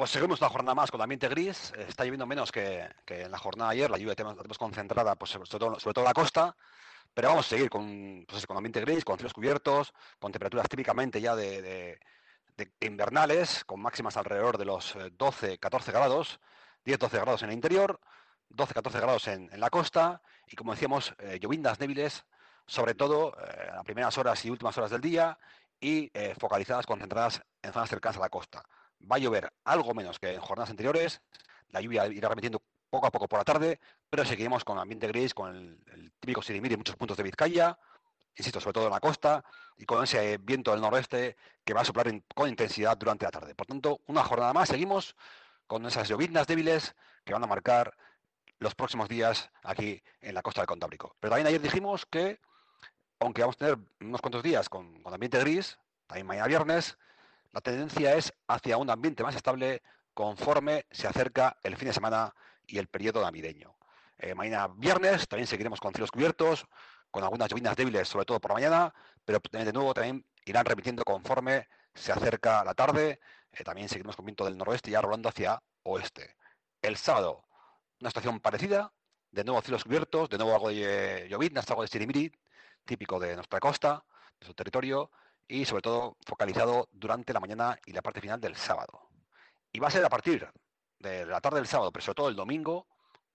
Pues seguimos una jornada más con ambiente gris. Está lloviendo menos que, en la jornada ayer. La lluvia la tenemos, concentrada pues, sobre, todo, sobre todo la costa. Pero vamos a seguir con, pues, con ambiente gris, con cielos cubiertos, con temperaturas típicamente ya de, invernales, con máximas alrededor de los 12, eh, 14 grados, 10, 12 grados en el interior, 12, 14 grados en, la costa y como decíamos, eh, llovindas débiles, sobre todo eh, a primeras horas y últimas horas del día y focalizadas, concentradas en zonas cercanas a la costa. Va a llover algo menos que en jornadas anteriores, la lluvia irá remitiendo poco a poco por la tarde, pero seguiremos con ambiente gris, con el, típico sirimiri en muchos puntos de Vizcaya, insisto, sobre todo en la costa, y con ese viento del noroeste que va a soplar con intensidad durante la tarde. Por tanto, una jornada más, seguimos con esas lloviznas débiles que van a marcar los próximos días aquí en la costa del Cantábrico. Pero también ayer dijimos que, aunque vamos a tener unos cuantos días con, con ambiente gris, también mañana viernes, la tendencia es hacia un ambiente más estable conforme se acerca el fin de semana y el periodo navideño. Eh, mañana viernes también seguiremos con cielos cubiertos, con algunas lluvias débiles, sobre todo por la mañana, pero de nuevo también irán repitiendo conforme se acerca la tarde. Eh, también seguiremos con viento del noroeste ya rolando hacia oeste. El sábado, una situación parecida, de nuevo cielos cubiertos, de nuevo algo de lloviznas, algo de sirimiri, típico de nuestra costa, de su territorio, y sobre todo focalizado durante la mañana y la parte final del sábado. Y va a ser a partir de la tarde del sábado, pero sobre todo el domingo,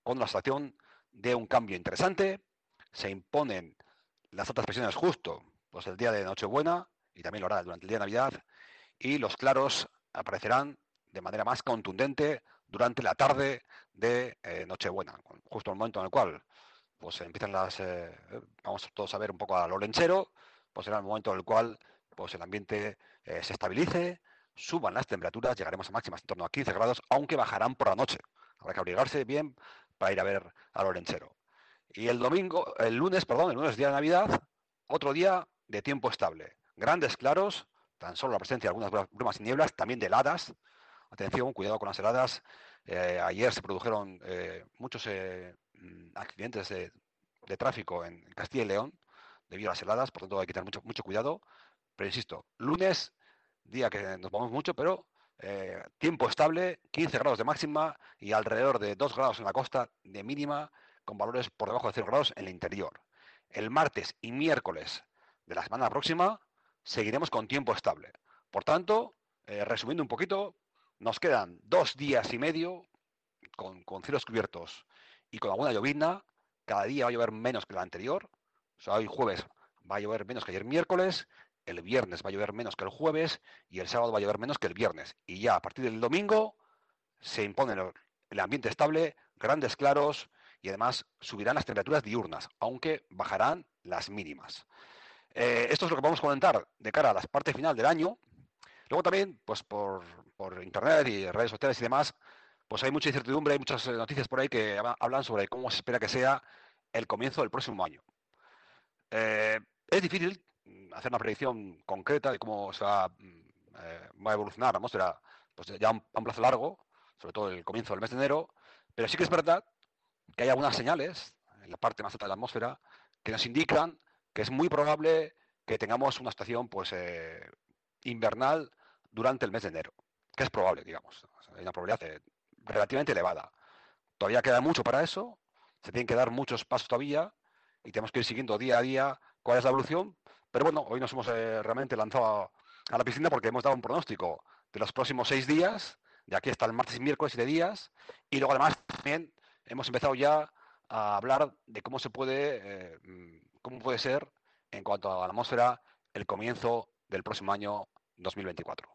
con la situación de un cambio interesante. Se imponen las altas presiones justo pues el día de Nochebuena y también lo hará durante el día de Navidad. Y los claros aparecerán de manera más contundente durante la tarde de eh, Nochebuena, justo el momento en el cual pues empiezan las, eh, vamos todos a ver un poco a lo lenchero, pues será el momento en el cual pues el ambiente eh, se estabilice, suban las temperaturas, llegaremos a máximas en torno a 15 grados, aunque bajarán por la noche. Habrá que abrigarse bien para ir a ver a Lorenchero. Y el domingo, el lunes, perdón, el lunes día de Navidad, otro día de tiempo estable. Grandes claros, tan solo la presencia de algunas brumas y nieblas, también de heladas. Atención, cuidado con las heladas. Eh, ayer se produjeron eh, muchos mm, accidentes de, tráfico en Castilla y León debido a las heladas, por tanto hay que tener mucho, mucho cuidado. Pero insisto, lunes día que nos vamos mucho, pero eh, tiempo estable, 15 grados de máxima y alrededor de 2 grados en la costa de mínima, con valores por debajo de 0 grados en el interior. El martes y miércoles de la semana próxima seguiremos con tiempo estable. Por tanto, eh, resumiendo un poquito, nos quedan dos días y medio con, con, cielos cubiertos y con alguna llovizna. Cada día va a llover menos que el anterior. O sea, hoy jueves va a llover menos que ayer miércoles el viernes va a llover menos que el jueves y el sábado va a llover menos que el viernes. Y ya a partir del domingo se impone el ambiente estable, grandes claros y además subirán las temperaturas diurnas, aunque bajarán las mínimas. Eh, esto es lo que vamos a comentar de cara a la parte final del año. Luego también, pues por, internet y redes sociales y demás, pues hay mucha incertidumbre, hay muchas noticias por ahí que hablan sobre cómo se espera que sea el comienzo del próximo año. Eh, es difícil hacer una predicción concreta de cómo se va, mm, eh, a evolucionar la atmósfera pues ya a un, plazo largo, sobre todo el comienzo del mes de enero, pero sí que es verdad que hay algunas señales en la parte más alta de la atmósfera que nos indican que es muy probable que tengamos una estación pues eh, invernal durante el mes de enero, que es probable, digamos. hay una probabilidad eh, relativamente elevada. Todavía queda mucho para eso, se tienen que dar muchos pasos todavía y tenemos que ir siguiendo día a día cuál es la evolución, pero bueno, hoy nos hemos eh, realmente lanzado a, la piscina porque hemos dado un pronóstico de los próximos seis días, de aquí hasta el martes y miércoles de días, y luego además también hemos empezado ya a hablar de cómo se puede, eh, cómo puede ser en cuanto a la atmósfera el comienzo del próximo año 2024.